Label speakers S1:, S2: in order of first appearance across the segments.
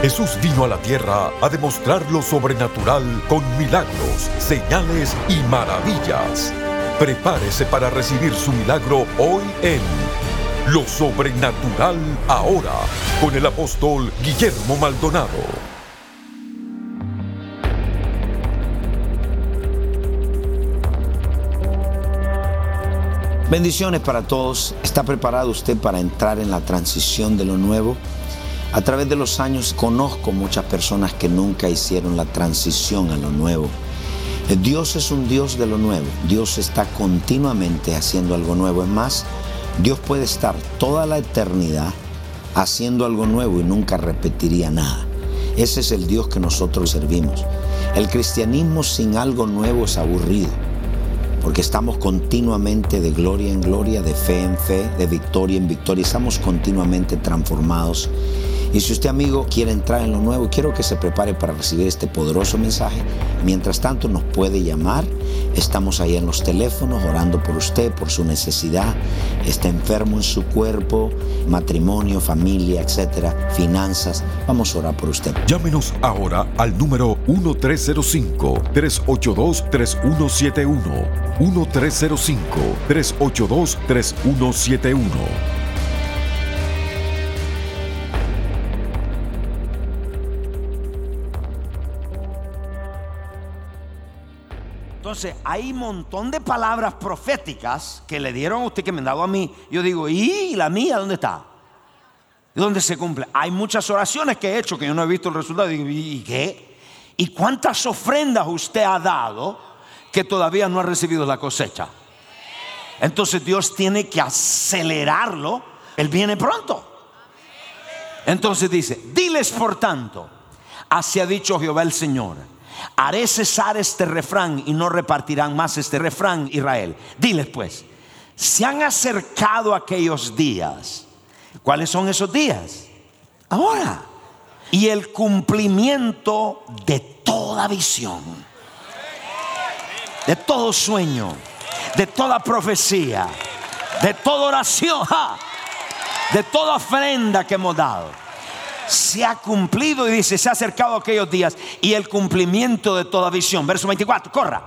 S1: Jesús vino a la tierra a demostrar lo sobrenatural con milagros, señales y maravillas. Prepárese para recibir su milagro hoy en Lo Sobrenatural Ahora con el apóstol Guillermo Maldonado.
S2: Bendiciones para todos. ¿Está preparado usted para entrar en la transición de lo nuevo? A través de los años conozco muchas personas que nunca hicieron la transición a lo nuevo. Dios es un Dios de lo nuevo. Dios está continuamente haciendo algo nuevo. Es más, Dios puede estar toda la eternidad haciendo algo nuevo y nunca repetiría nada. Ese es el Dios que nosotros servimos. El cristianismo sin algo nuevo es aburrido porque estamos continuamente de gloria en gloria, de fe en fe, de victoria en victoria, estamos continuamente transformados. Y si usted amigo quiere entrar en lo nuevo, quiero que se prepare para recibir este poderoso mensaje. Mientras tanto nos puede llamar, estamos ahí en los teléfonos orando por usted, por su necesidad, está enfermo en su cuerpo, matrimonio, familia, etcétera, finanzas. Vamos a orar por usted.
S1: Llámenos ahora al número 1305 382 3171 1-305-382-3171.
S2: Entonces, hay un montón de palabras proféticas que le dieron a usted que me han dado a mí. Yo digo, ¿y la mía dónde está? ¿Dónde se cumple? Hay muchas oraciones que he hecho que yo no he visto el resultado. ¿y qué? ¿Y cuántas ofrendas usted ha dado? que todavía no ha recibido la cosecha. Entonces Dios tiene que acelerarlo. Él viene pronto. Entonces dice, diles por tanto, así ha dicho Jehová el Señor, haré cesar este refrán y no repartirán más este refrán Israel. Diles pues, se han acercado aquellos días. ¿Cuáles son esos días? Ahora. Y el cumplimiento de toda visión de todo sueño, de toda profecía, de toda oración, de toda ofrenda que hemos dado. Se ha cumplido y dice, se ha acercado aquellos días y el cumplimiento de toda visión. Verso 24, corra.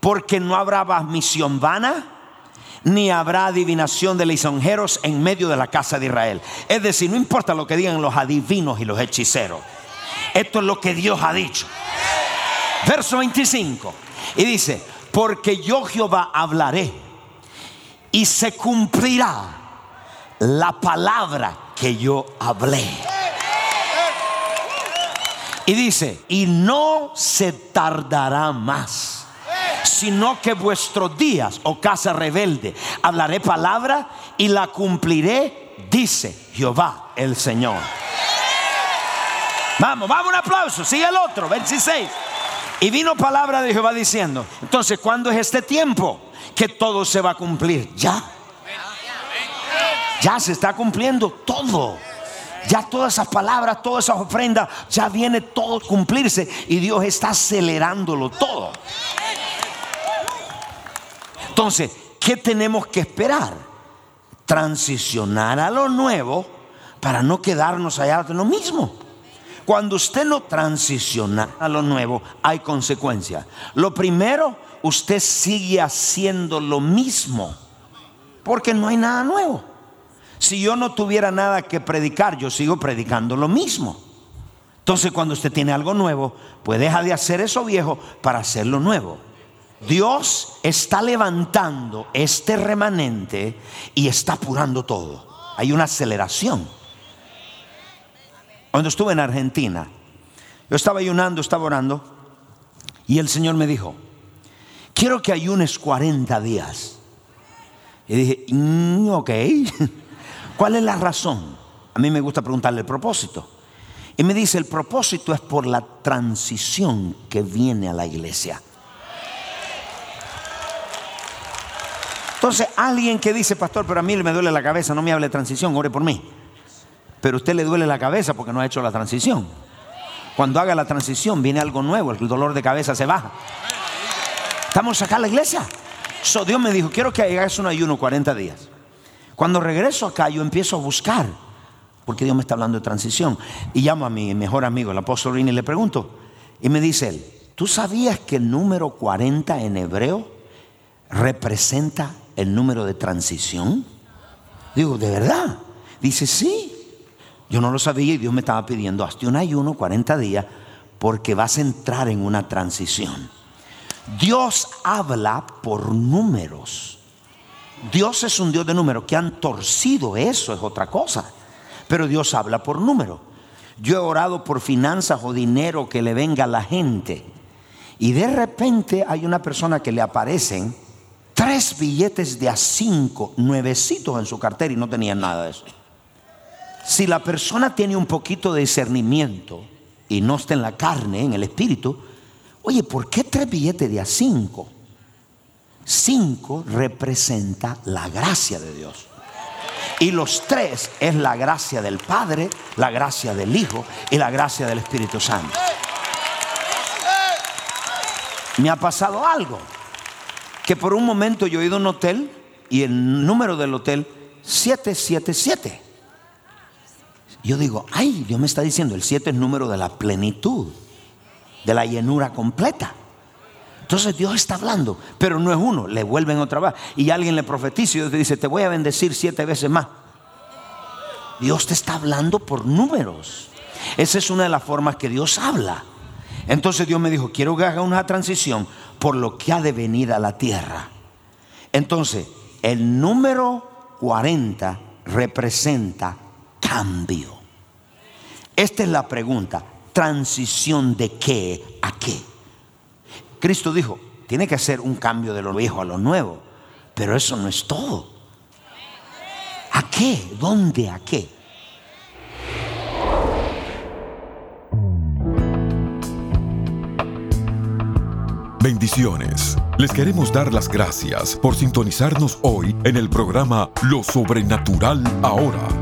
S2: Porque no habrá misión vana, ni habrá adivinación de lisonjeros en medio de la casa de Israel. Es decir, no importa lo que digan los adivinos y los hechiceros. Esto es lo que Dios ha dicho. Verso 25. Y dice, porque yo Jehová hablaré y se cumplirá la palabra que yo hablé. Y dice, y no se tardará más, sino que vuestros días, oh casa rebelde, hablaré palabra y la cumpliré, dice Jehová el Señor. Vamos, vamos, un aplauso, sigue el otro, 26. Y vino palabra de Jehová diciendo, entonces, ¿cuándo es este tiempo que todo se va a cumplir? Ya. Ya se está cumpliendo todo. Ya todas esas palabras, todas esas ofrendas, ya viene todo cumplirse y Dios está acelerándolo todo. Entonces, ¿qué tenemos que esperar? Transicionar a lo nuevo para no quedarnos allá de lo mismo. Cuando usted no transiciona a lo nuevo, hay consecuencias. Lo primero, usted sigue haciendo lo mismo, porque no hay nada nuevo. Si yo no tuviera nada que predicar, yo sigo predicando lo mismo. Entonces cuando usted tiene algo nuevo, pues deja de hacer eso viejo para hacer lo nuevo. Dios está levantando este remanente y está apurando todo. Hay una aceleración. Cuando estuve en Argentina, yo estaba ayunando, estaba orando, y el Señor me dijo, quiero que ayunes 40 días. Y dije, mm, ok, ¿cuál es la razón? A mí me gusta preguntarle el propósito. Y me dice, el propósito es por la transición que viene a la iglesia. Entonces, alguien que dice, pastor, pero a mí me duele la cabeza, no me hable de transición, ore por mí pero a usted le duele la cabeza porque no ha hecho la transición. Cuando haga la transición viene algo nuevo, el dolor de cabeza se baja. Estamos acá en la iglesia. So, Dios me dijo, quiero que hagas un ayuno 40 días. Cuando regreso acá yo empiezo a buscar porque Dios me está hablando de transición. Y llamo a mi mejor amigo, el apóstol Rini, y le pregunto, y me dice él, ¿tú sabías que el número 40 en hebreo representa el número de transición? Digo, ¿de verdad? Dice, sí. Yo no lo sabía y Dios me estaba pidiendo, hazte un ayuno 40 días porque vas a entrar en una transición. Dios habla por números. Dios es un Dios de números que han torcido eso, es otra cosa. Pero Dios habla por números. Yo he orado por finanzas o dinero que le venga a la gente. Y de repente hay una persona que le aparecen tres billetes de a cinco, nuevecitos en su cartera y no tenía nada de eso. Si la persona tiene un poquito de discernimiento y no está en la carne, en el espíritu, oye, ¿por qué tres billetes de a cinco? Cinco representa la gracia de Dios. Y los tres es la gracia del Padre, la gracia del Hijo y la gracia del Espíritu Santo. Me ha pasado algo. Que por un momento yo he ido a un hotel y el número del hotel 777. Yo digo, ay, Dios me está diciendo, el 7 es número de la plenitud, de la llenura completa. Entonces Dios está hablando, pero no es uno, le vuelven otra vez. Y alguien le profetiza y Dios te dice, te voy a bendecir siete veces más. Dios te está hablando por números. Esa es una de las formas que Dios habla. Entonces Dios me dijo, quiero que haga una transición por lo que ha de venir a la tierra. Entonces, el número 40 representa cambio. Esta es la pregunta, transición de qué a. Cristo dijo, tiene que ser un cambio de lo viejo a lo nuevo, pero eso no es todo. ¿A qué? ¿Dónde? ¿A qué?
S1: Bendiciones. Les queremos dar las gracias por sintonizarnos hoy en el programa Lo Sobrenatural Ahora.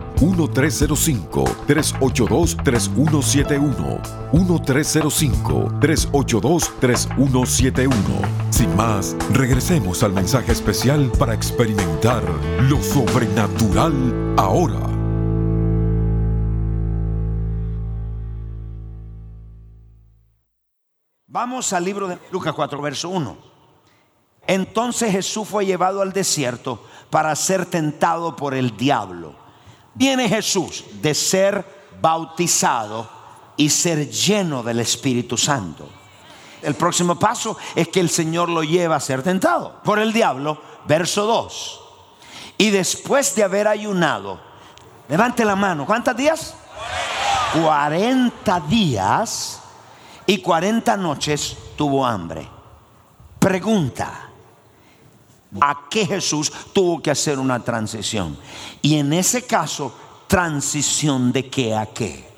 S1: 1305-382-3171. 1305-382-3171. Sin más, regresemos al mensaje especial para experimentar lo sobrenatural ahora.
S2: Vamos al libro de Lucas 4, verso 1. Entonces Jesús fue llevado al desierto para ser tentado por el diablo. Viene Jesús de ser bautizado y ser lleno del Espíritu Santo. El próximo paso es que el Señor lo lleva a ser tentado por el diablo, verso 2. Y después de haber ayunado, levante la mano, ¿cuántos días? 40 días y 40 noches tuvo hambre. Pregunta, ¿a qué Jesús tuvo que hacer una transición? Y en ese caso, transición de qué a qué.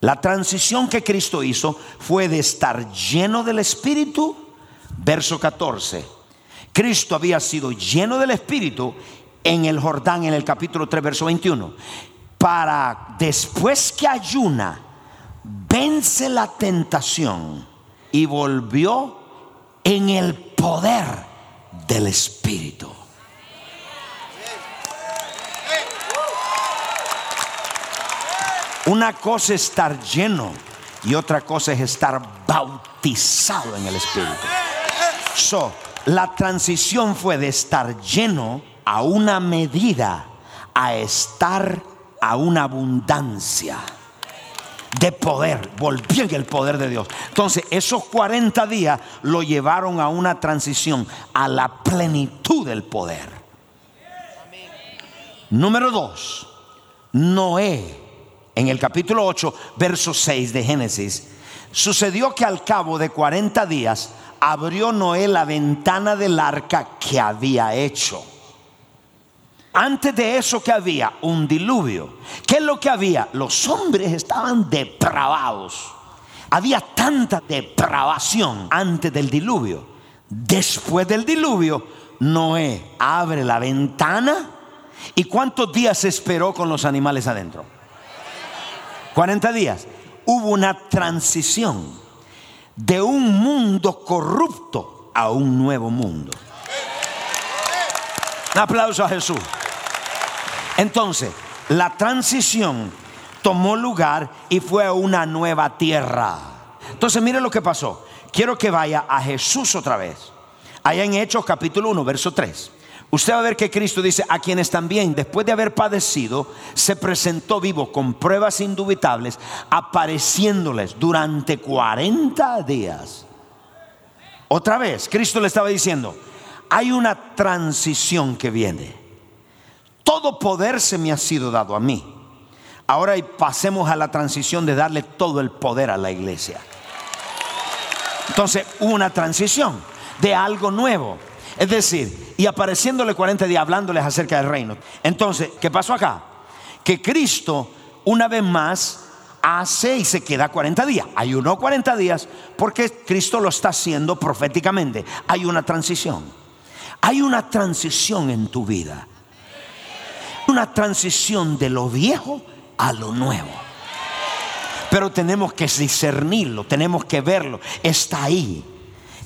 S2: La transición que Cristo hizo fue de estar lleno del Espíritu, verso 14. Cristo había sido lleno del Espíritu en el Jordán, en el capítulo 3, verso 21. Para después que ayuna, vence la tentación y volvió en el poder del Espíritu. Una cosa es estar lleno y otra cosa es estar bautizado en el Espíritu. So, la transición fue de estar lleno a una medida a estar a una abundancia de poder, volvió el poder de Dios. Entonces, esos 40 días lo llevaron a una transición, a la plenitud del poder. Número 2, Noé, en el capítulo 8, verso 6 de Génesis, sucedió que al cabo de 40 días abrió Noé la ventana del arca que había hecho antes de eso que había un diluvio. ¿Qué es lo que había? Los hombres estaban depravados. Había tanta depravación antes del diluvio Después del diluvio, Noé abre la ventana. ¿Y cuántos días esperó con los animales adentro? 40 días. Hubo una transición de un mundo corrupto a un nuevo mundo. Un aplauso a Jesús. Entonces, la transición tomó lugar y fue a una nueva tierra. Entonces, mire lo que pasó. Quiero que vaya a Jesús otra vez. Allá en Hechos capítulo 1, verso 3. Usted va a ver que Cristo dice, a quienes también, después de haber padecido, se presentó vivo con pruebas indubitables, apareciéndoles durante 40 días. Otra vez, Cristo le estaba diciendo, hay una transición que viene. Todo poder se me ha sido dado a mí. Ahora pasemos a la transición de darle todo el poder a la iglesia. Entonces una transición de algo nuevo. Es decir, y apareciéndole 40 días hablándoles acerca del reino. Entonces, ¿qué pasó acá? Que Cristo una vez más hace y se queda 40 días. Ayunó 40 días porque Cristo lo está haciendo proféticamente. Hay una transición. Hay una transición en tu vida. Una transición de lo viejo a lo nuevo. Pero tenemos que discernirlo, tenemos que verlo. Está ahí.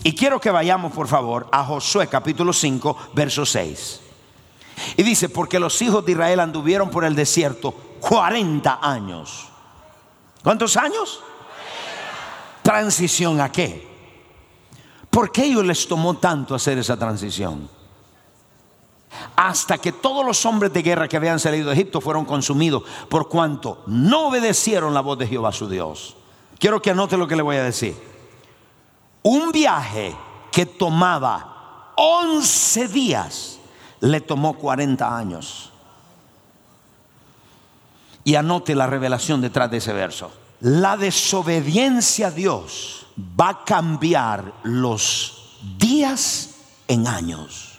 S2: Y quiero que vayamos, por favor, a Josué capítulo 5, verso 6. Y dice, porque los hijos de Israel anduvieron por el desierto 40 años. ¿Cuántos años? ¿Transición a qué? ¿Por qué ellos les tomó tanto hacer esa transición? Hasta que todos los hombres de guerra que habían salido de Egipto fueron consumidos por cuanto no obedecieron la voz de Jehová su Dios. Quiero que anote lo que le voy a decir. Un viaje que tomaba 11 días le tomó 40 años. Y anote la revelación detrás de ese verso. La desobediencia a Dios va a cambiar los días en años.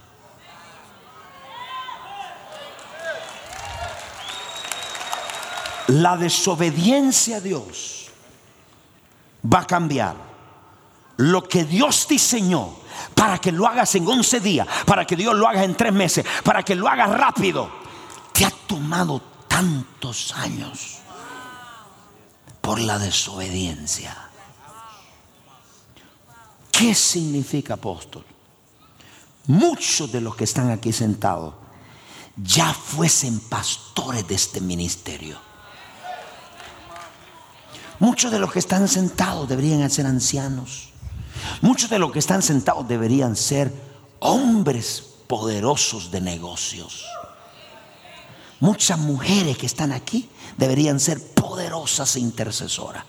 S2: La desobediencia a Dios va a cambiar lo que Dios diseñó para que lo hagas en 11 días, para que Dios lo haga en 3 meses, para que lo hagas rápido, te ha tomado tantos años por la desobediencia. ¿Qué significa apóstol? Muchos de los que están aquí sentados ya fuesen pastores de este ministerio. Muchos de los que están sentados deberían ser ancianos. Muchos de los que están sentados deberían ser hombres poderosos de negocios. Muchas mujeres que están aquí deberían ser poderosas e intercesoras.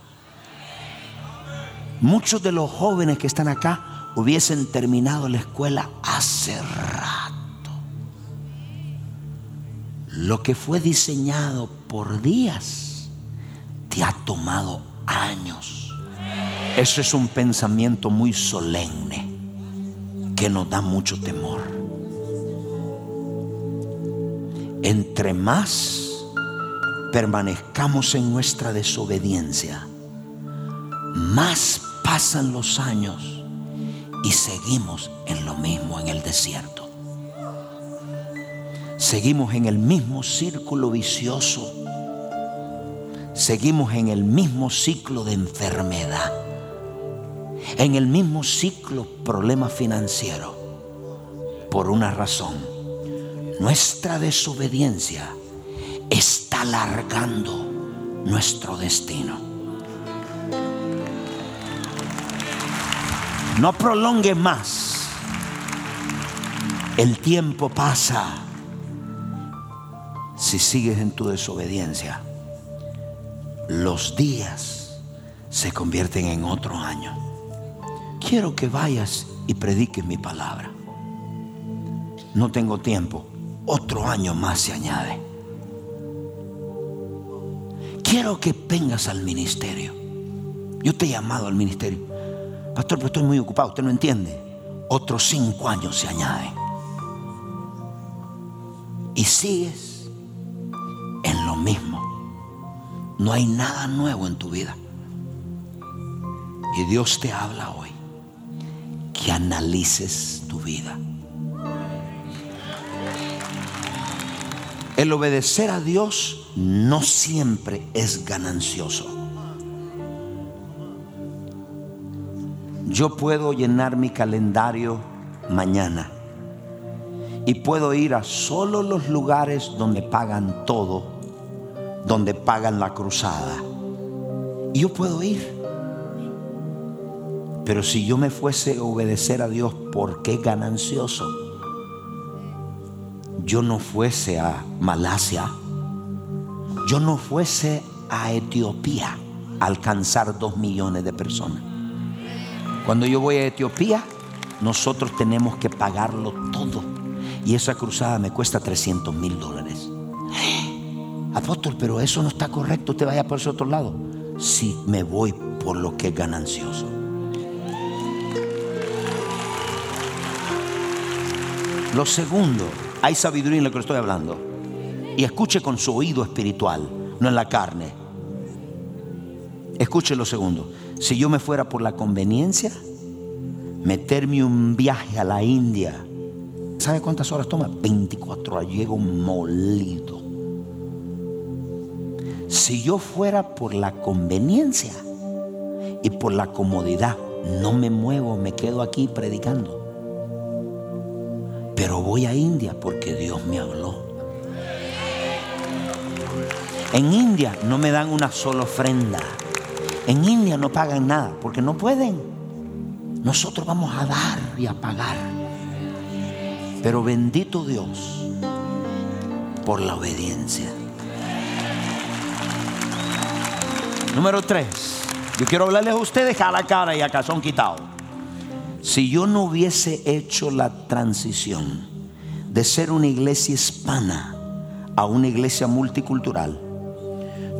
S2: Muchos de los jóvenes que están acá hubiesen terminado la escuela hace rato. Lo que fue diseñado por días te ha tomado años. Eso es un pensamiento muy solemne que nos da mucho temor. Entre más permanezcamos en nuestra desobediencia, más pasan los años y seguimos en lo mismo en el desierto. Seguimos en el mismo círculo vicioso. Seguimos en el mismo ciclo de enfermedad en el mismo ciclo problema financiero por una razón. Nuestra desobediencia está alargando nuestro destino. No prolongue más. El tiempo pasa si sigues en tu desobediencia. Los días se convierten en otro año quiero que vayas y prediques mi palabra. No tengo tiempo. Otro año más se añade. Quiero que vengas al ministerio. Yo te he llamado al ministerio. Pastor, pero estoy muy ocupado. Usted no entiende. Otros cinco años se añaden. Y sigues en lo mismo. No hay nada nuevo en tu vida. Y Dios te habla hoy que analices tu vida. El obedecer a Dios no siempre es ganancioso. Yo puedo llenar mi calendario mañana y puedo ir a solo los lugares donde pagan todo, donde pagan la cruzada. Y yo puedo ir. Pero si yo me fuese a obedecer a Dios, ¿por qué ganancioso? Yo no fuese a Malasia, yo no fuese a Etiopía a alcanzar dos millones de personas. Cuando yo voy a Etiopía, nosotros tenemos que pagarlo todo. Y esa cruzada me cuesta 300 mil dólares. Apóstol, pero eso no está correcto, te vaya por ese otro lado. Si me voy por lo que es ganancioso. Lo segundo, hay sabiduría en lo que estoy hablando. Y escuche con su oído espiritual, no en la carne. Escuche lo segundo. Si yo me fuera por la conveniencia, meterme un viaje a la India, ¿sabe cuántas horas toma? 24 horas. Llego molido. Si yo fuera por la conveniencia y por la comodidad, no me muevo, me quedo aquí predicando. Pero voy a India porque Dios me habló. En India no me dan una sola ofrenda. En India no pagan nada porque no pueden. Nosotros vamos a dar y a pagar. Pero bendito Dios por la obediencia. Número tres. Yo quiero hablarles a ustedes a la cara y a calzón quitado. Si yo no hubiese hecho la transición de ser una iglesia hispana a una iglesia multicultural,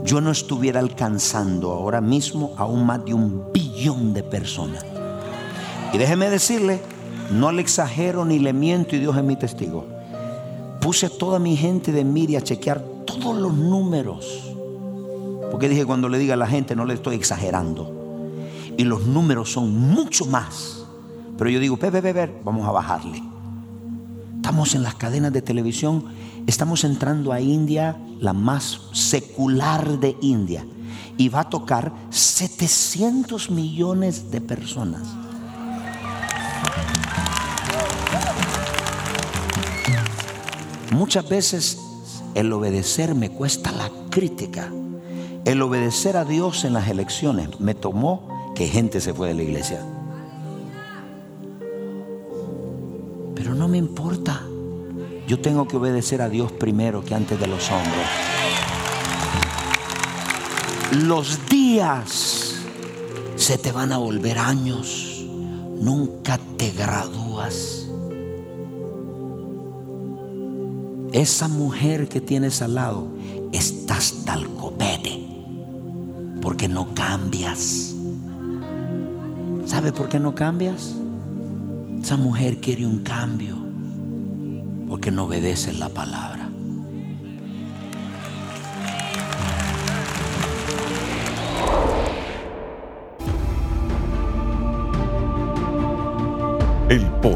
S2: yo no estuviera alcanzando ahora mismo aún más de un billón de personas. Y déjeme decirle, no le exagero ni le miento y Dios es mi testigo. Puse a toda mi gente de Miri a chequear todos los números. Porque dije, cuando le diga a la gente, no le estoy exagerando. Y los números son mucho más pero yo digo, Pepe, Pepe, vamos a bajarle. Estamos en las cadenas de televisión, estamos entrando a India, la más secular de India, y va a tocar 700 millones de personas. Muchas veces el obedecer me cuesta la crítica. El obedecer a Dios en las elecciones me tomó que gente se fue de la iglesia. Pero no me importa. Yo tengo que obedecer a Dios primero que antes de los hombres. Los días se te van a volver años. Nunca te gradúas. Esa mujer que tienes al lado, estás tal copete. Porque no cambias. ¿Sabe por qué no cambias? Esa mujer quiere un cambio porque no obedece la palabra.
S1: El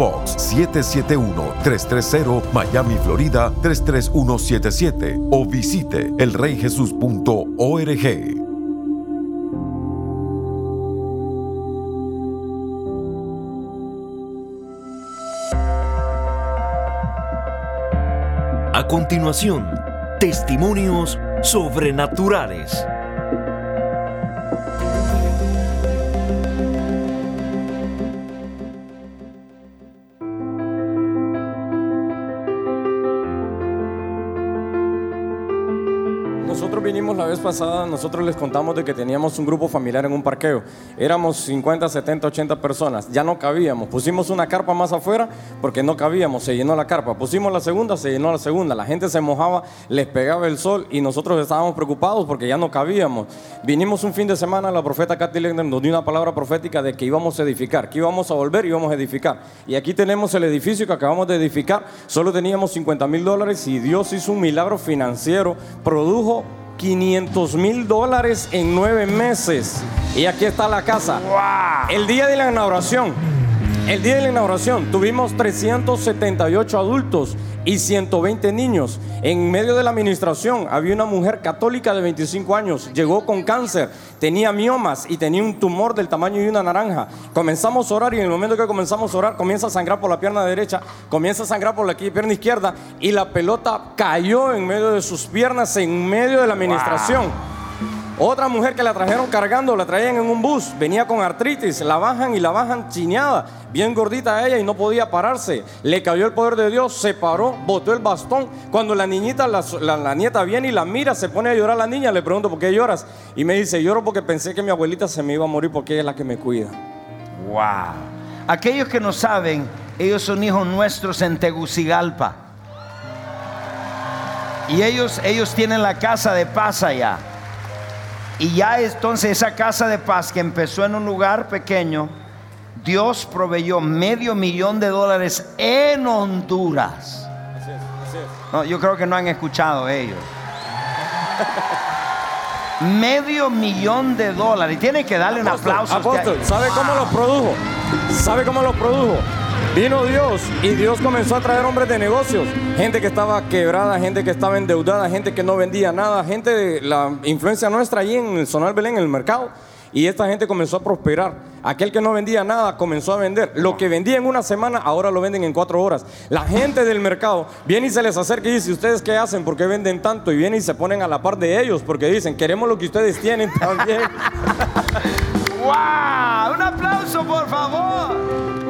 S1: Box 771-330 Miami, Florida 33177 o visite elreyjesus.org. A continuación, testimonios sobrenaturales.
S3: Vez pasada, nosotros les contamos de que teníamos un grupo familiar en un parqueo. Éramos 50, 70, 80 personas. Ya no cabíamos. Pusimos una carpa más afuera porque no cabíamos. Se llenó la carpa. Pusimos la segunda, se llenó la segunda. La gente se mojaba, les pegaba el sol y nosotros estábamos preocupados porque ya no cabíamos. Vinimos un fin de semana, la profeta Katy Legner nos dio una palabra profética de que íbamos a edificar, que íbamos a volver y íbamos a edificar. Y aquí tenemos el edificio que acabamos de edificar. Solo teníamos 50 mil dólares y Dios hizo un milagro financiero. Produjo 500 mil dólares en nueve meses. Y aquí está la casa. El día de la inauguración, el día de la inauguración tuvimos 378 adultos y 120 niños. En medio de la administración había una mujer católica de 25 años, llegó con cáncer, tenía miomas y tenía un tumor del tamaño de una naranja. Comenzamos a orar y en el momento que comenzamos a orar comienza a sangrar por la pierna derecha, comienza a sangrar por la pierna izquierda y la pelota cayó en medio de sus piernas en medio de la administración. Otra mujer que la trajeron cargando, la traían en un bus, venía con artritis, la bajan y la bajan chiñada, bien gordita ella y no podía pararse. Le cayó el poder de Dios, se paró, botó el bastón. Cuando la niñita, la, nieta viene y la mira, se pone a llorar la niña, le pregunto, ¿por qué lloras? Y me dice, lloro porque pensé que mi abuelita se me iba a morir porque ella es la que me cuida.
S2: Wow. Aquellos que no saben, ellos son hijos nuestros en Tegucigalpa. Y ellos, ellos tienen la casa de paz allá. Y ya entonces esa casa de paz que empezó en un lugar pequeño, Dios proveyó medio millón de dólares en Honduras. No, yo creo que no han escuchado ellos. medio millón de dólares. Y tiene que darle un aplauso.
S3: Apóstol, ¿sabe cómo los produjo? ¿Sabe cómo los produjo? Vino Dios y Dios comenzó a traer hombres de negocios, gente que estaba quebrada, gente que estaba endeudada, gente que no vendía nada, gente de la influencia nuestra allí en el Sonar Belén, en el mercado. Y esta gente comenzó a prosperar. Aquel que no vendía nada comenzó a vender. Lo que vendía en una semana, ahora lo venden en cuatro horas. La gente del mercado viene y se les acerca y dice, ¿ustedes qué hacen? ¿Por qué venden tanto? Y vienen y se ponen a la par de ellos porque dicen, queremos lo que ustedes tienen también.
S2: ¡Wow! Un aplauso, por favor.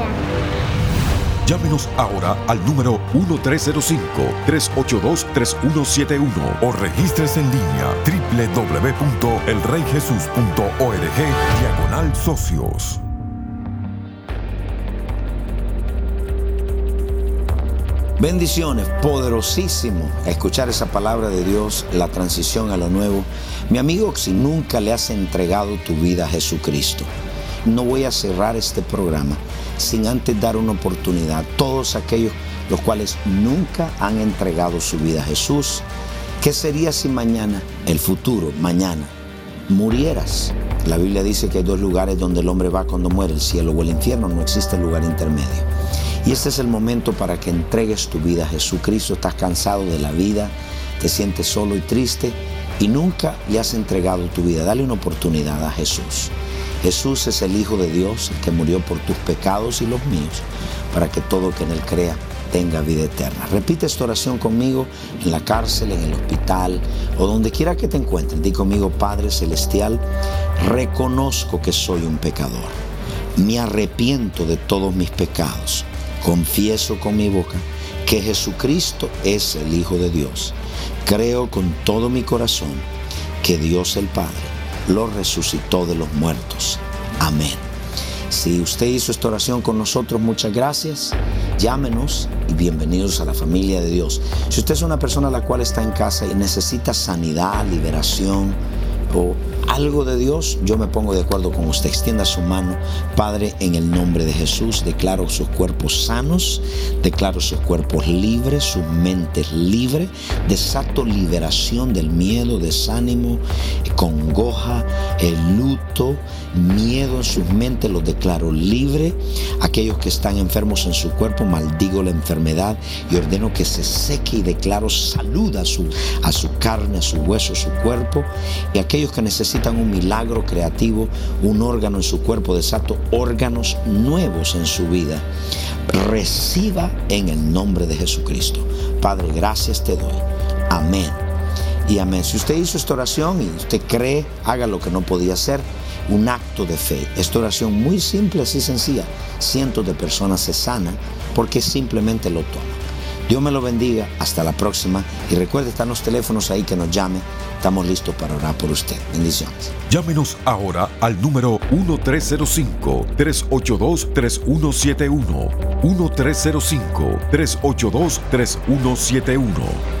S1: Llámenos ahora al número 1305-382-3171 o registres en línea www.elreyjesus.org diagonal socios.
S4: Bendiciones, poderosísimo escuchar esa palabra de Dios, la transición a lo nuevo. Mi amigo, si nunca le has entregado tu vida a Jesucristo, no voy a cerrar este programa sin antes dar una oportunidad a todos aquellos los cuales nunca han entregado su vida a Jesús. ¿Qué sería si mañana, el futuro, mañana, murieras? La Biblia dice que hay dos lugares donde el hombre va cuando muere, el cielo o el infierno, no existe lugar intermedio. Y este es el momento para que entregues tu vida a Jesucristo. Estás cansado de la vida, te sientes solo y triste y nunca le has entregado tu vida. Dale una oportunidad a Jesús.
S2: Jesús es el Hijo de Dios, el que murió por tus pecados y los míos, para que todo que en Él crea tenga vida eterna. Repite esta oración conmigo en la cárcel, en el hospital o donde quiera que te encuentres. Di conmigo, Padre Celestial, reconozco que soy un pecador. Me arrepiento de todos mis pecados. Confieso con mi boca que Jesucristo es el Hijo de Dios. Creo con todo mi corazón que Dios el Padre lo resucitó de los muertos. Amén. Si usted hizo esta oración con nosotros, muchas gracias. Llámenos y bienvenidos a la familia de Dios. Si usted es una persona a la cual está en casa y necesita sanidad, liberación o algo de Dios, yo me pongo de acuerdo con usted. Extienda su mano. Padre, en el nombre de Jesús, declaro sus cuerpos sanos, declaro sus cuerpos libres, sus mentes libres. Desato liberación del miedo, desánimo, congoja, el luto, miedo en sus mentes, los declaro libre. Aquellos que están enfermos en su cuerpo, maldigo la enfermedad y ordeno que se seque y declaro salud a su, a su carne, a su hueso, a su cuerpo. Y aquellos que necesitan un milagro creativo, un órgano en su cuerpo, desato órganos nuevos en su vida. Reciba en el nombre de Jesucristo. Padre, gracias te doy. Amén. Y amén. Si usted hizo esta oración y usted cree, haga lo que no podía hacer, un acto de fe. Esta oración muy simple, así sencilla. Cientos de personas se sanan porque simplemente lo toman. Dios me lo bendiga. Hasta la próxima. Y recuerde, están los teléfonos ahí que nos llame. Estamos listos para orar por usted. Bendiciones.
S1: Llámenos ahora al número 1305-382-3171. 1305-382-3171.